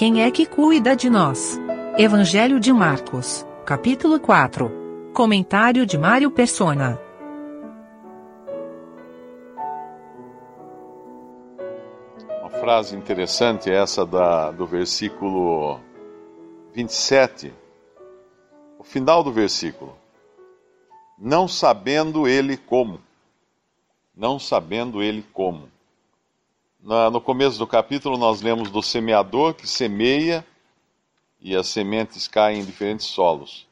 Quem é que cuida de nós? Evangelho de Marcos, capítulo 4. Comentário de Mário Persona. Uma frase interessante é essa da, do versículo 27, o final do versículo. Não sabendo ele como. Não sabendo ele como. Na, no começo do capítulo, nós lemos do semeador que semeia e as sementes caem em diferentes solos.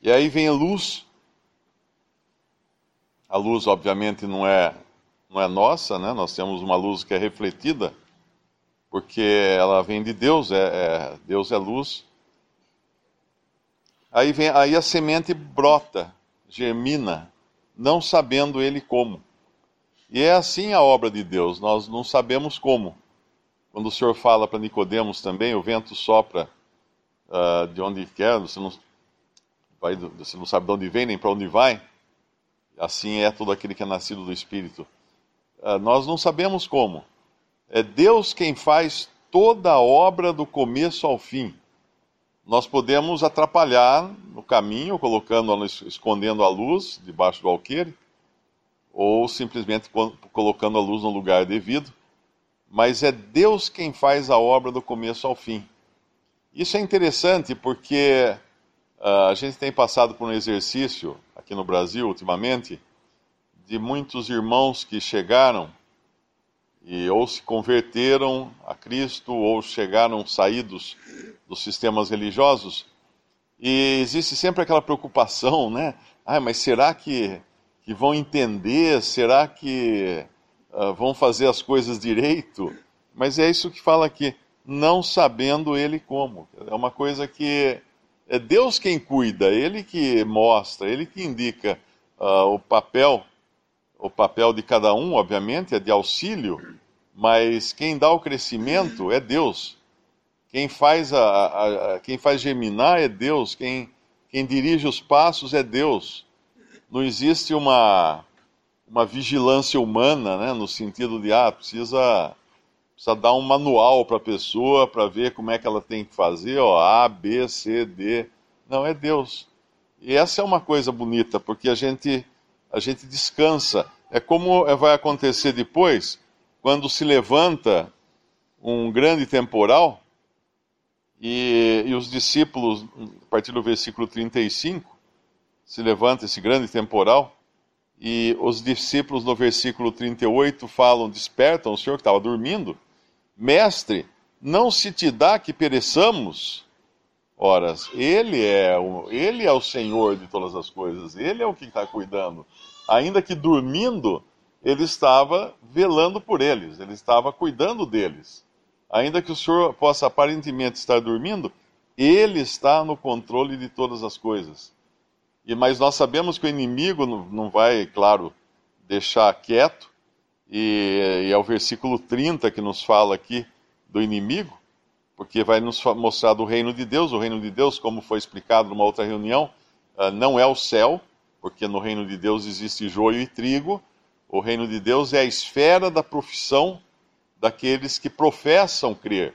E aí vem a luz. A luz, obviamente, não é, não é nossa, né? nós temos uma luz que é refletida, porque ela vem de Deus, é, é Deus é luz. Aí, vem, aí a semente brota, germina, não sabendo ele como. E é assim a obra de Deus, nós não sabemos como. Quando o Senhor fala para Nicodemos também, o vento sopra uh, de onde quer, você não, vai, você não sabe de onde vem nem para onde vai. Assim é todo aquele que é nascido do Espírito. Uh, nós não sabemos como. É Deus quem faz toda a obra do começo ao fim. Nós podemos atrapalhar no caminho, colocando, escondendo a luz debaixo do alqueire, ou simplesmente colocando a luz no lugar devido, mas é Deus quem faz a obra do começo ao fim. Isso é interessante porque uh, a gente tem passado por um exercício aqui no Brasil ultimamente de muitos irmãos que chegaram e ou se converteram a Cristo ou chegaram saídos dos sistemas religiosos e existe sempre aquela preocupação, né? Ah, mas será que que vão entender? Será que uh, vão fazer as coisas direito? Mas é isso que fala aqui, não sabendo ele como. É uma coisa que é Deus quem cuida, Ele que mostra, Ele que indica uh, o papel, o papel de cada um, obviamente, é de auxílio, mas quem dá o crescimento é Deus. Quem faz, a, a, a quem faz germinar é Deus, quem, quem dirige os passos é Deus não existe uma, uma vigilância humana, né, no sentido de, ah, precisa, precisa dar um manual para a pessoa para ver como é que ela tem que fazer, ó, A, B, C, D. Não, é Deus. E essa é uma coisa bonita, porque a gente, a gente descansa. É como vai acontecer depois, quando se levanta um grande temporal, e, e os discípulos, a partir do versículo 35, se levanta esse grande temporal, e os discípulos no versículo 38 falam: Despertam o Senhor que estava dormindo, Mestre, não se te dá que pereçamos? Ora, ele é, o, ele é o Senhor de todas as coisas, ele é o que está cuidando. Ainda que dormindo, ele estava velando por eles, ele estava cuidando deles. Ainda que o Senhor possa aparentemente estar dormindo, ele está no controle de todas as coisas. E, mas nós sabemos que o inimigo não, vai, claro, deixar quieto, e, e, é o versículo 30 que nos fala aqui do inimigo, porque vai nos mostrar do reino de Deus. O reino de Deus, como foi explicado numa outra reunião, uh, não é o céu, porque no reino de Deus existe joio e trigo. O reino de Deus é a esfera da profissão daqueles que professam crer,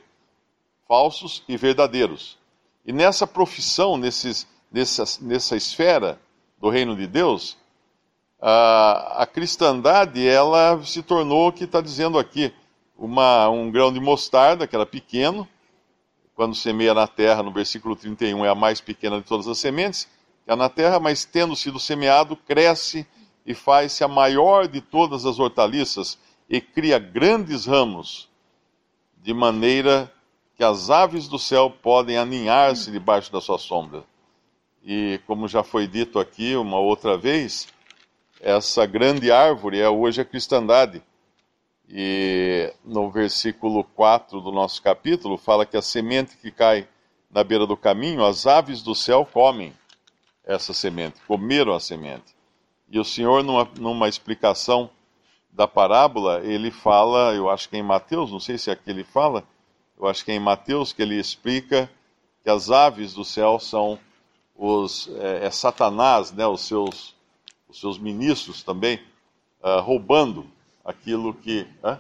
falsos e verdadeiros. E nessa profissão, nesses nessa, nessa esfera do reino de Deus, a, a cristandade ela se tornou o que está dizendo aqui, uma, um grão de mostarda, que era pequeno, quando semeia na terra, no versículo 31, é a mais pequena de todas as sementes, que é na terra, mas tendo sido semeado, cresce e faz-se a maior de todas as hortaliças e cria grandes ramos, de maneira que as aves do céu podem aninhar-se debaixo da sua sombra. E como já foi dito aqui uma outra vez, essa grande árvore é hoje a cristandade. E no versículo 4 do nosso capítulo fala que a semente que cai na beira do caminho, as aves do céu comem essa semente, comeram a semente. E o Senhor, numa, numa explicação da parábola, ele fala, eu acho que é em Mateus, não sei se é aqui ele fala, eu acho que é em Mateus que ele explica que as aves do céu são os, é, é, Satanás, né, os, seus, os seus ministros também, uh, roubando aquilo que. Uh,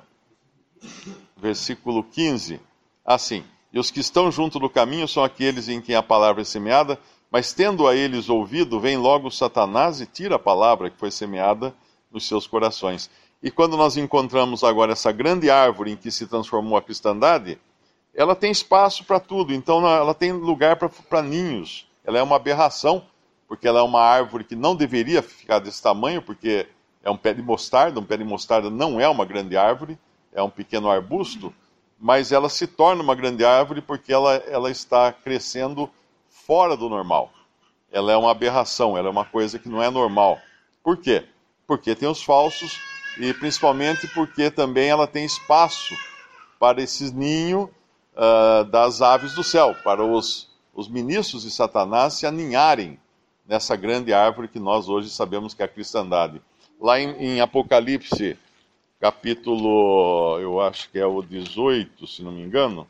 versículo 15: assim: E os que estão junto do caminho são aqueles em quem a palavra é semeada, mas tendo a eles ouvido, vem logo Satanás e tira a palavra que foi semeada nos seus corações. E quando nós encontramos agora essa grande árvore em que se transformou a cristandade, ela tem espaço para tudo, então ela tem lugar para ninhos. Ela é uma aberração, porque ela é uma árvore que não deveria ficar desse tamanho, porque é um pé de mostarda. Um pé de mostarda não é uma grande árvore, é um pequeno arbusto, mas ela se torna uma grande árvore porque ela, ela está crescendo fora do normal. Ela é uma aberração, ela é uma coisa que não é normal. Por quê? Porque tem os falsos e principalmente porque também ela tem espaço para esse ninho uh, das aves do céu, para os, os ministros de Satanás se aninharem nessa grande árvore que nós hoje sabemos que é a cristandade. Lá em, em Apocalipse, capítulo, eu acho que é o 18, se não me engano,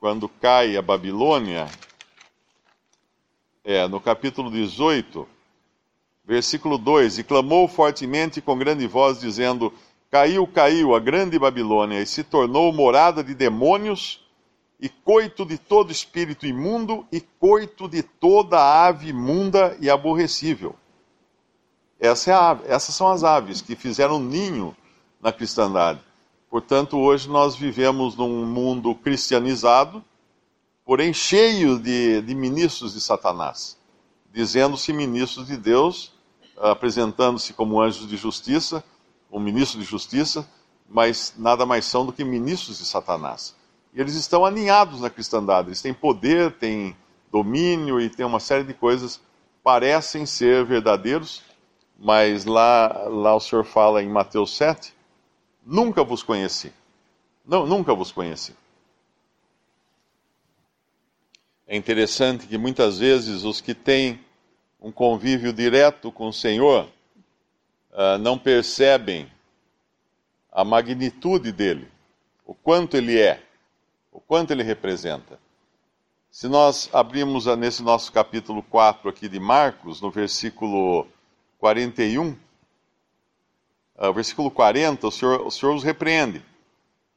quando cai a Babilônia, é, no capítulo 18, versículo 2: E clamou fortemente com grande voz, dizendo: Caiu, caiu a grande Babilônia, e se tornou morada de demônios, e coito de todo espírito imundo, e coito de toda ave imunda e aborrecível. Essa é ave, essas são as aves que fizeram ninho na cristandade. Portanto, hoje nós vivemos num mundo cristianizado, porém cheio de, de ministros de Satanás, dizendo-se ministros de Deus, apresentando-se como anjos de justiça, um ministro de justiça, mas nada mais são do que ministros de Satanás. E eles estão aninhados na cristandade, eles têm poder, têm domínio e têm uma série de coisas, parecem ser verdadeiros, mas lá, lá o Senhor fala em Mateus 7, nunca vos conheci. Não, nunca vos conheci. É interessante que muitas vezes os que têm um convívio direto com o Senhor uh, não percebem a magnitude dele, o quanto ele é, o quanto ele representa. Se nós abrimos nesse nosso capítulo 4 aqui de Marcos, no versículo 41, uh, ah, versículo 40, o Senhor, o Senhor os repreende.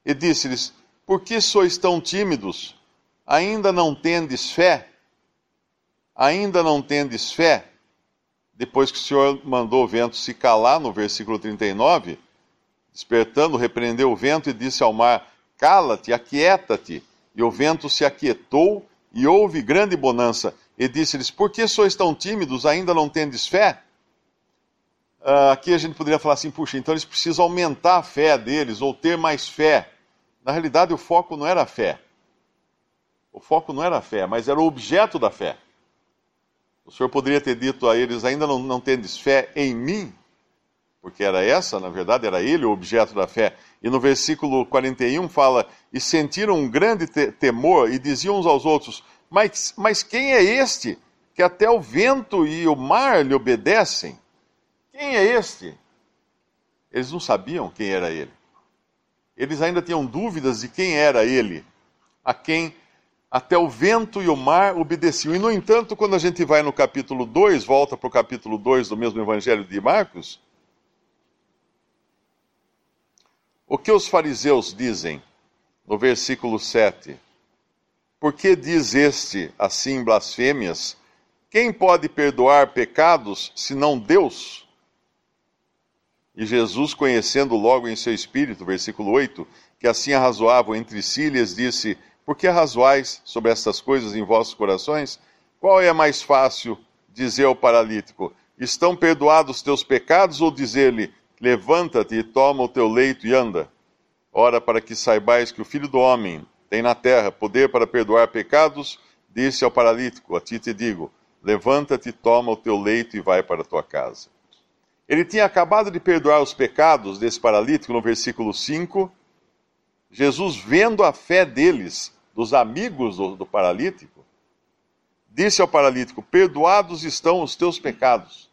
E disse-lhes: Por que sois tão tímidos? Ainda não tendes fé? Ainda não tendes fé? Depois que o Senhor mandou o vento se calar, no versículo 39, despertando, repreendeu o vento e disse ao mar: Cala-te, aquieta-te. E o vento se aquietou e houve grande bonança. E disse-lhes: Por que sois tão tímidos? Ainda não tendes fé? Uh, aqui a gente poderia falar assim: puxa, então eles precisam aumentar a fé deles ou ter mais fé. Na realidade, o foco não era a fé. O foco não era a fé, mas era o objeto da fé. O Senhor poderia ter dito a eles: ainda não, não tendes fé em mim? Porque era essa, na verdade, era ele o objeto da fé. E no versículo 41 fala: E sentiram um grande te temor e diziam uns aos outros: mas, mas quem é este que até o vento e o mar lhe obedecem? Quem é este? Eles não sabiam quem era ele. Eles ainda tinham dúvidas de quem era ele, a quem até o vento e o mar obedeciam. E, no entanto, quando a gente vai no capítulo 2, volta para o capítulo 2 do mesmo Evangelho de Marcos, o que os fariseus dizem no versículo 7? Por que diz este assim blasfêmias? Quem pode perdoar pecados senão Deus? E Jesus, conhecendo logo em seu espírito, versículo 8, que assim arrazoavam entre si, lhes disse: por que arrazoais sobre estas coisas em vossos corações? Qual é mais fácil dizer ao paralítico: Estão perdoados teus pecados? Ou dizer-lhe: Levanta-te e toma o teu leito e anda? Ora, para que saibais que o Filho do Homem tem na terra poder para perdoar pecados, disse ao paralítico: A ti te digo: Levanta-te, toma o teu leito e vai para a tua casa. Ele tinha acabado de perdoar os pecados desse paralítico no versículo 5. Jesus, vendo a fé deles, dos amigos do, do paralítico, disse ao paralítico: Perdoados estão os teus pecados.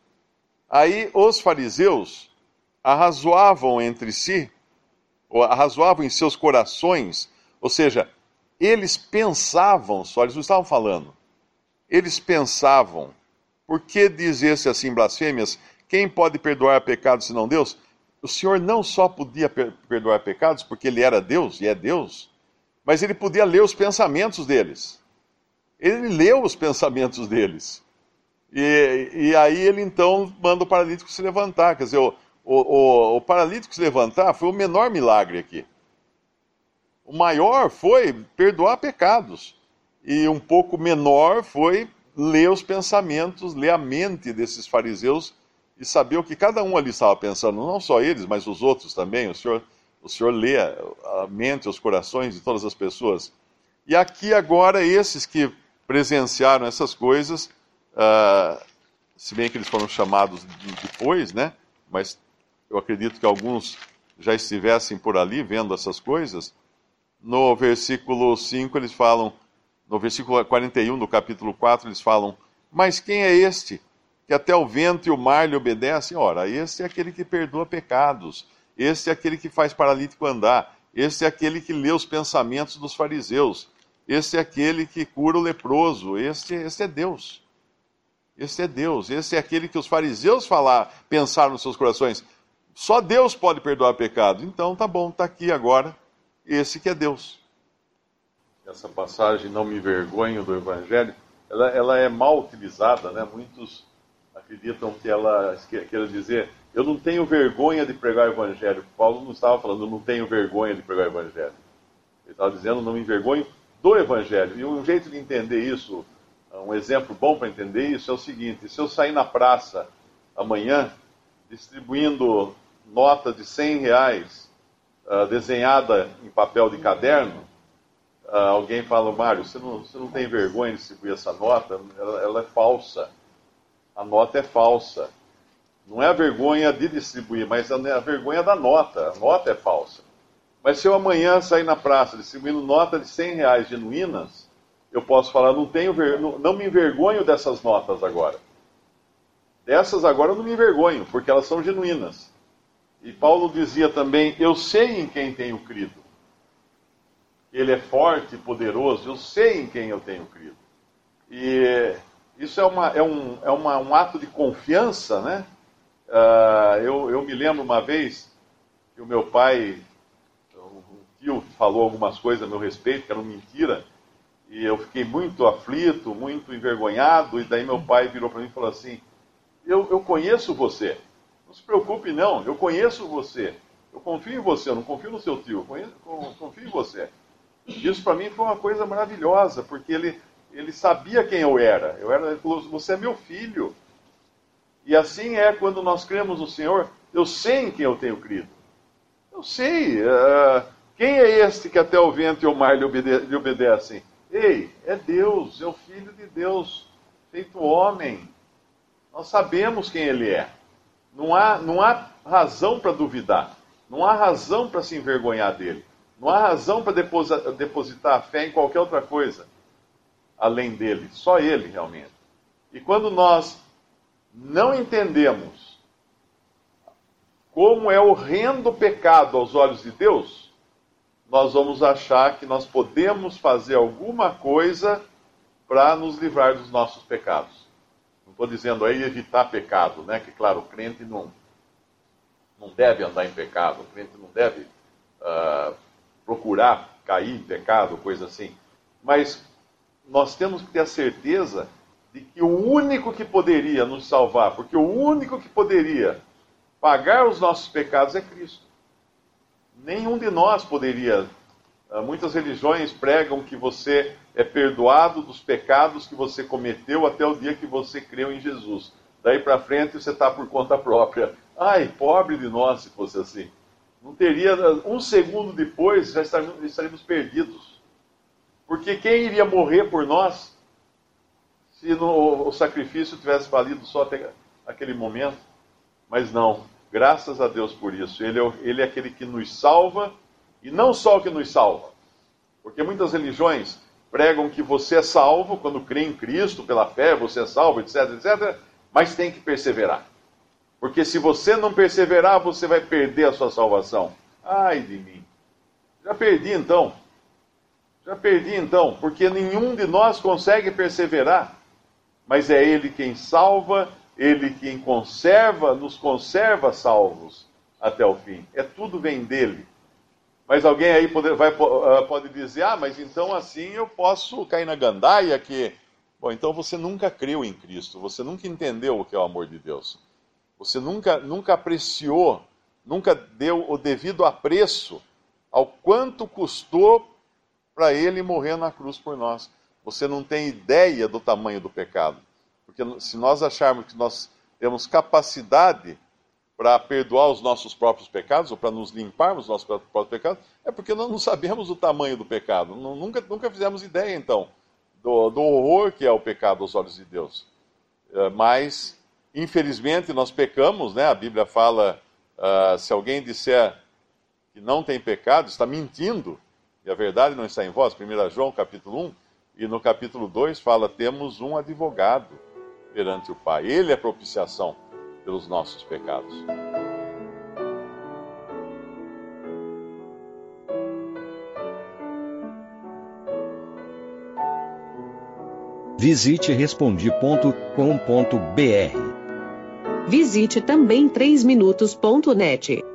Aí os fariseus arrazoavam entre si, ou arrazoavam em seus corações, ou seja, eles pensavam só, eles não estavam falando, eles pensavam, por que dizer-se assim blasfêmias? Quem pode perdoar pecados senão Deus? o Senhor não só podia perdoar pecados, porque ele era Deus e é Deus, mas ele podia ler os pensamentos deles. Ele leu os pensamentos deles. E, e aí ele então manda o paralítico se levantar. Quer dizer, o, o, o, o paralítico se levantar foi o menor milagre aqui. O maior foi perdoar pecados. E um pouco menor foi ler os pensamentos, ler a mente desses fariseus e saber o que cada um ali estava pensando, não só eles, mas os outros também. O Senhor, o Senhor lê a mente, os corações de todas as pessoas. E aqui agora esses que presenciaram essas coisas, uh, se bem que eles foram chamados de, depois, né? Mas eu acredito que alguns já estivessem por ali vendo essas coisas. No versículo 5 eles falam, no versículo 41 do capítulo 4 eles falam: Mas quem é este? que até o vento e o mar lhe obedecem. Ora, este é aquele que perdoa pecados, este é aquele que faz paralítico andar, este é aquele que lê os pensamentos dos fariseus, este é aquele que cura o leproso, este, este é Deus. Este é Deus, este é aquele que os fariseus falar, pensaram nos seus corações. Só Deus pode perdoar pecado. Então tá bom, tá aqui agora. Esse que é Deus. Essa passagem, não me envergonho do Evangelho, ela, ela é mal utilizada, né? Muitos acreditam que ela queira dizer, eu não tenho vergonha de pregar o evangelho. Paulo não estava falando, eu não tenho vergonha de pregar o evangelho. Ele estava dizendo, não me envergonho do evangelho. E um jeito de entender isso, um exemplo bom para entender isso é o seguinte: se eu sair na praça amanhã distribuindo nota de 100 reais uh, desenhada em papel de caderno, uh, alguém fala, Mário, você não, você não tem vergonha de distribuir essa nota? Ela, ela é falsa a nota é falsa. Não é a vergonha de distribuir, mas a, vergonha da nota. A nota é falsa. Mas se eu amanhã sair na praça distribuindo nota de 100 reais genuínas, eu posso falar, não, tenho não, não me envergonho dessas notas agora. Dessas agora eu não me envergonho, porque elas são genuínas. E Paulo dizia também: Eu sei em quem tenho crido. Ele é forte e poderoso, eu sei em quem eu tenho crido. E isso é, uma, é, um, é uma, um ato de confiança, né? Uh, eu, eu me lembro uma vez que o meu pai, um tio, falou algumas coisas a meu respeito que eram mentira, e eu fiquei muito aflito, muito envergonhado, e daí meu pai virou para mim e falou assim: eu, eu conheço você, não se preocupe não, eu conheço você, eu confio em você, eu não confio no seu tio, eu conheço, confio em você. Isso para mim foi uma coisa maravilhosa, porque ele ele sabia quem eu era. Eu era, ele falou: Você é meu filho. E assim é quando nós cremos no Senhor. Eu sei em quem eu tenho crido. Eu sei. Uh, quem é este que até o vento e o mar lhe, obede lhe obedecem? Ei, é Deus, é o Filho de Deus, feito homem. Nós sabemos quem ele é. Não há, não há razão para duvidar. Não há razão para se envergonhar dele. Não há razão para depositar a fé em qualquer outra coisa além dele, só ele realmente. E quando nós não entendemos como é horrendo o pecado aos olhos de Deus, nós vamos achar que nós podemos fazer alguma coisa para nos livrar dos nossos pecados. Estou dizendo aí evitar pecado, né? Que claro, o crente não, não deve andar em pecado, o crente não deve uh, procurar cair em pecado, coisa assim. Mas nós temos que ter a certeza de que o único que poderia nos salvar, porque o único que poderia pagar os nossos pecados é Cristo. Nenhum de nós poderia. Ah, muitas religiões pregam que você é perdoado dos pecados que você cometeu até o dia que você creu em Jesus. Daí para frente você está por conta própria. Ai, pobre de nós se fosse assim. Não teria, um segundo depois, já estaríamos perdidos. Porque quem iria morrer por nós se no, o sacrifício tivesse valido só até aquele momento? Mas não, graças a Deus por isso. Ele é, ele é aquele que nos salva, e não só o que nos salva. Porque muitas religiões pregam que você é salvo quando crê em Cristo, pela fé, você é salvo, etc, etc, mas tem que perseverar. Porque se você não perseverar, você vai perder a sua salvação. Ai de mim. Já perdi então. Já perdi então, porque nenhum de nós consegue perseverar, mas é Ele quem salva, Ele quem conserva, nos conserva salvos, até o fim. É tudo vem dele. Mas alguém aí pode, vai, ah, pode dizer, ah, mas então assim eu posso cair na gandaia que. Bom, então você nunca creu em Cristo, você nunca entendeu o que é o amor de Deus. Você nunca, nunca apreciou, nunca deu o devido apreço ao quanto custou para ele morrer na cruz por nós. Você não tem ideia do tamanho do pecado. Porque se nós acharmos que nós temos capacidade para perdoar os nossos próprios pecados, ou para nos limparmos dos nossos próprios pecados, é porque nós não sabemos o tamanho do pecado. Nunca, nunca fizemos ideia, então, do, do horror que é o pecado aos olhos de Deus. É, mas, infelizmente, nós pecamos, né? A Bíblia fala: uh, se alguém disser que não tem pecado, está mentindo, e a verdade não está em vós. 1 João, capítulo 1, e no capítulo 2 fala: temos um advogado perante o Pai. Ele é propiciação pelos nossos pecados. Visite respondi.com.br. Visite também 3minutos.net.